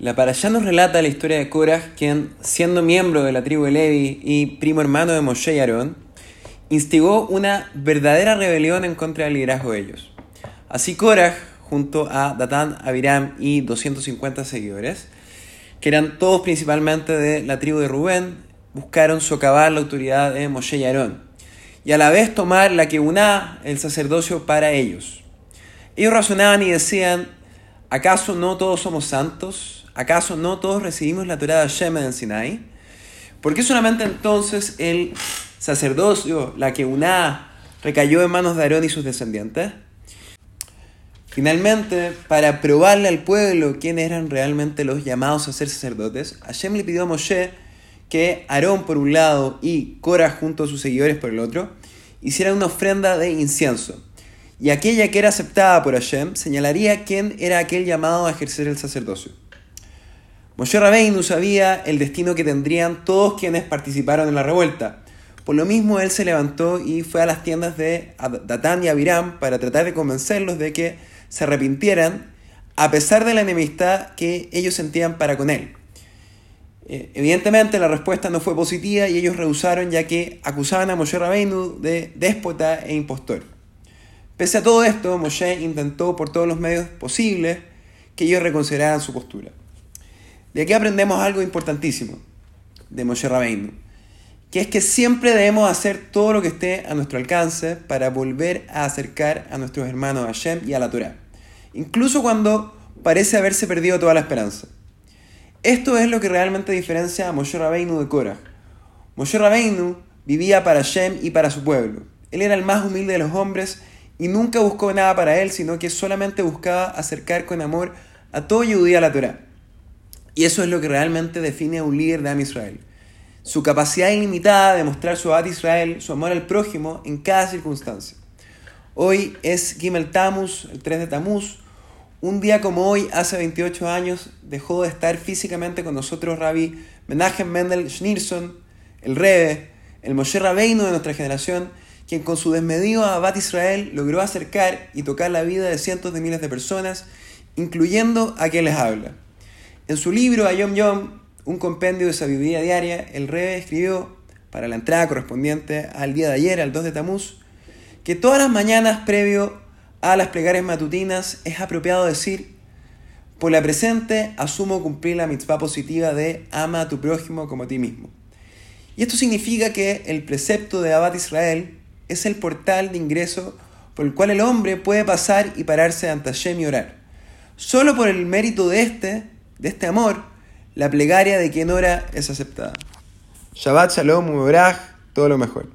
La parashá nos relata la historia de Korah, quien, siendo miembro de la tribu de Levi y primo hermano de Moshe y Aarón, instigó una verdadera rebelión en contra del liderazgo de ellos. Así Korah, junto a Datán, Abiram y 250 seguidores, que eran todos principalmente de la tribu de Rubén, buscaron socavar la autoridad de Moshe y Aarón, y a la vez tomar la que una el sacerdocio para ellos. Ellos razonaban y decían, ¿acaso no todos somos santos? ¿Acaso no todos recibimos la Torah de Hashem en Sinai? ¿Por qué solamente entonces el sacerdocio, la que una recayó en manos de Aarón y sus descendientes? Finalmente, para probarle al pueblo quiénes eran realmente los llamados a ser sacerdotes, Hashem le pidió a Moshe que Aarón por un lado y Cora junto a sus seguidores por el otro hicieran una ofrenda de incienso. Y aquella que era aceptada por Hashem señalaría quién era aquel llamado a ejercer el sacerdocio. Moshe Rabbeinu sabía el destino que tendrían todos quienes participaron en la revuelta. Por lo mismo, él se levantó y fue a las tiendas de Datán y Abiram para tratar de convencerlos de que se arrepintieran a pesar de la enemistad que ellos sentían para con él. Eh, evidentemente la respuesta no fue positiva y ellos rehusaron ya que acusaban a Moshe Rabbeinu de déspota e impostor. Pese a todo esto, Moshe intentó por todos los medios posibles que ellos reconsideraran su postura. De aquí aprendemos algo importantísimo de Moshe Rabbeinu, que es que siempre debemos hacer todo lo que esté a nuestro alcance para volver a acercar a nuestros hermanos a Hashem y a la Torah, incluso cuando parece haberse perdido toda la esperanza. Esto es lo que realmente diferencia a Moshe Rabbeinu de Korah. Moshe Rabbeinu vivía para Hashem y para su pueblo. Él era el más humilde de los hombres y nunca buscó nada para él, sino que solamente buscaba acercar con amor a todo judío a la Torah. Y eso es lo que realmente define a un líder de Am Israel. Su capacidad ilimitada de mostrar su abad Israel, su amor al prójimo en cada circunstancia. Hoy es Gimel Tammuz, el 3 de Tammuz. Un día como hoy, hace 28 años, dejó de estar físicamente con nosotros Rabbi Menachem Mendel Schneerson, el Rebe, el Moshe Rabbeinu de nuestra generación, quien con su desmedido Abad Israel logró acercar y tocar la vida de cientos de miles de personas, incluyendo a quien les habla. En su libro Ayom Yom, un compendio de sabiduría diaria, el rey escribió, para la entrada correspondiente al día de ayer, al 2 de Tamuz, que todas las mañanas previo a las plegarias matutinas es apropiado decir, por la presente asumo cumplir la mitzvah positiva de ama a tu prójimo como a ti mismo. Y esto significa que el precepto de Abad Israel es el portal de ingreso por el cual el hombre puede pasar y pararse ante Hashem y orar. Solo por el mérito de este de este amor, la plegaria de quien ora es aceptada. Shabbat Shalom, Mubaraj, todo lo mejor.